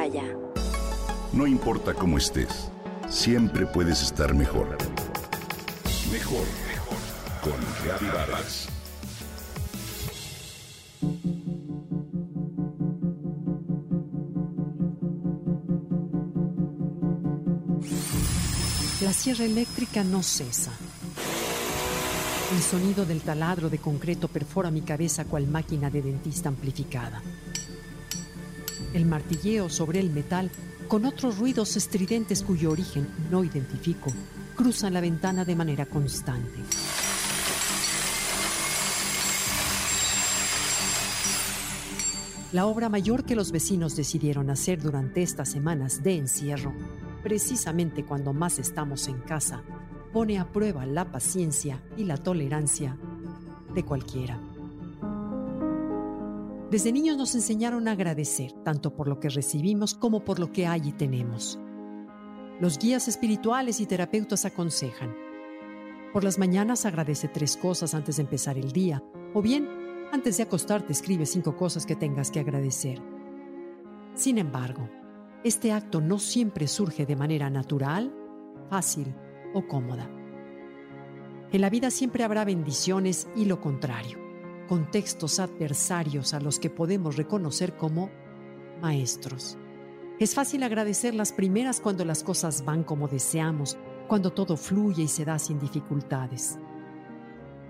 Himalaya. No importa cómo estés, siempre puedes estar mejor. Mejor, mejor. Con Vargas. La sierra eléctrica no cesa. El sonido del taladro de concreto perfora mi cabeza cual máquina de dentista amplificada. El martilleo sobre el metal, con otros ruidos estridentes cuyo origen no identifico, cruzan la ventana de manera constante. La obra mayor que los vecinos decidieron hacer durante estas semanas de encierro, precisamente cuando más estamos en casa, pone a prueba la paciencia y la tolerancia de cualquiera. Desde niños nos enseñaron a agradecer, tanto por lo que recibimos como por lo que hay y tenemos. Los guías espirituales y terapeutas aconsejan, por las mañanas agradece tres cosas antes de empezar el día, o bien, antes de acostarte escribe cinco cosas que tengas que agradecer. Sin embargo, este acto no siempre surge de manera natural, fácil o cómoda. En la vida siempre habrá bendiciones y lo contrario, contextos adversarios a los que podemos reconocer como maestros. Es fácil agradecer las primeras cuando las cosas van como deseamos, cuando todo fluye y se da sin dificultades.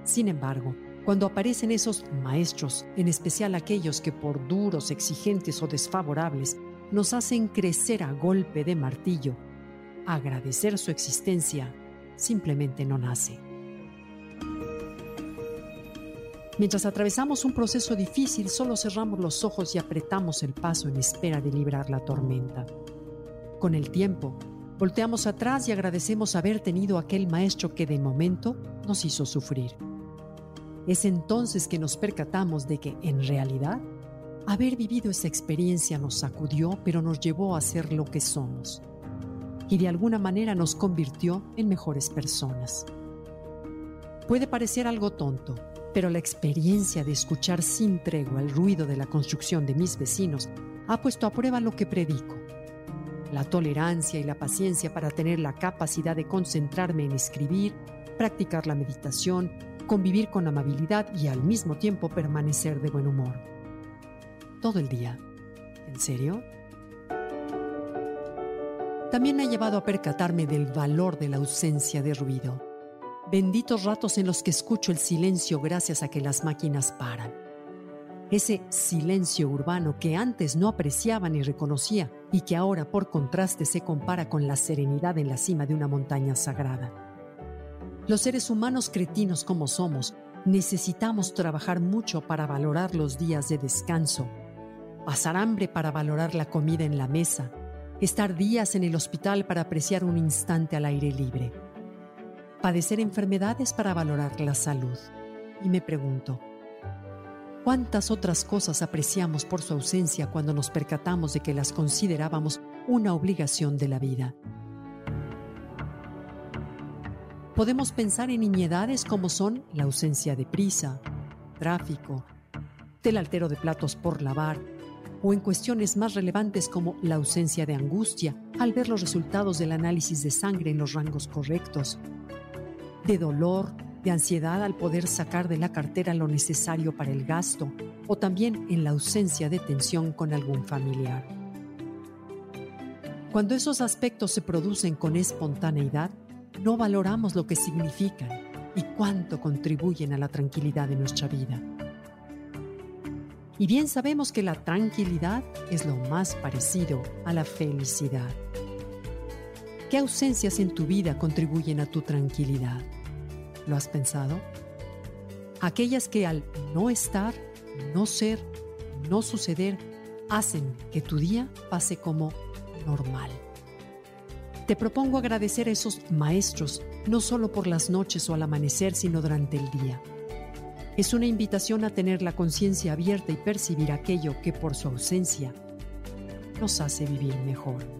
Sin embargo, cuando aparecen esos maestros, en especial aquellos que por duros, exigentes o desfavorables nos hacen crecer a golpe de martillo, agradecer su existencia simplemente no nace. Mientras atravesamos un proceso difícil, solo cerramos los ojos y apretamos el paso en espera de librar la tormenta. Con el tiempo, volteamos atrás y agradecemos haber tenido aquel maestro que de momento nos hizo sufrir. Es entonces que nos percatamos de que, en realidad, haber vivido esa experiencia nos sacudió, pero nos llevó a ser lo que somos. Y de alguna manera nos convirtió en mejores personas. Puede parecer algo tonto, pero la experiencia de escuchar sin tregua el ruido de la construcción de mis vecinos ha puesto a prueba lo que predico. La tolerancia y la paciencia para tener la capacidad de concentrarme en escribir, practicar la meditación, convivir con amabilidad y al mismo tiempo permanecer de buen humor. Todo el día. ¿En serio? También ha llevado a percatarme del valor de la ausencia de ruido benditos ratos en los que escucho el silencio gracias a que las máquinas paran. Ese silencio urbano que antes no apreciaba ni reconocía y que ahora por contraste se compara con la serenidad en la cima de una montaña sagrada. Los seres humanos cretinos como somos, necesitamos trabajar mucho para valorar los días de descanso, pasar hambre para valorar la comida en la mesa, estar días en el hospital para apreciar un instante al aire libre padecer enfermedades para valorar la salud. Y me pregunto, ¿cuántas otras cosas apreciamos por su ausencia cuando nos percatamos de que las considerábamos una obligación de la vida? Podemos pensar en nimiedades como son la ausencia de prisa, tráfico, del altero de platos por lavar, o en cuestiones más relevantes como la ausencia de angustia al ver los resultados del análisis de sangre en los rangos correctos, de dolor, de ansiedad al poder sacar de la cartera lo necesario para el gasto o también en la ausencia de tensión con algún familiar. Cuando esos aspectos se producen con espontaneidad, no valoramos lo que significan y cuánto contribuyen a la tranquilidad de nuestra vida. Y bien sabemos que la tranquilidad es lo más parecido a la felicidad. ¿Qué ausencias en tu vida contribuyen a tu tranquilidad? ¿Lo has pensado? Aquellas que al no estar, no ser, no suceder, hacen que tu día pase como normal. Te propongo agradecer a esos maestros, no solo por las noches o al amanecer, sino durante el día. Es una invitación a tener la conciencia abierta y percibir aquello que por su ausencia nos hace vivir mejor.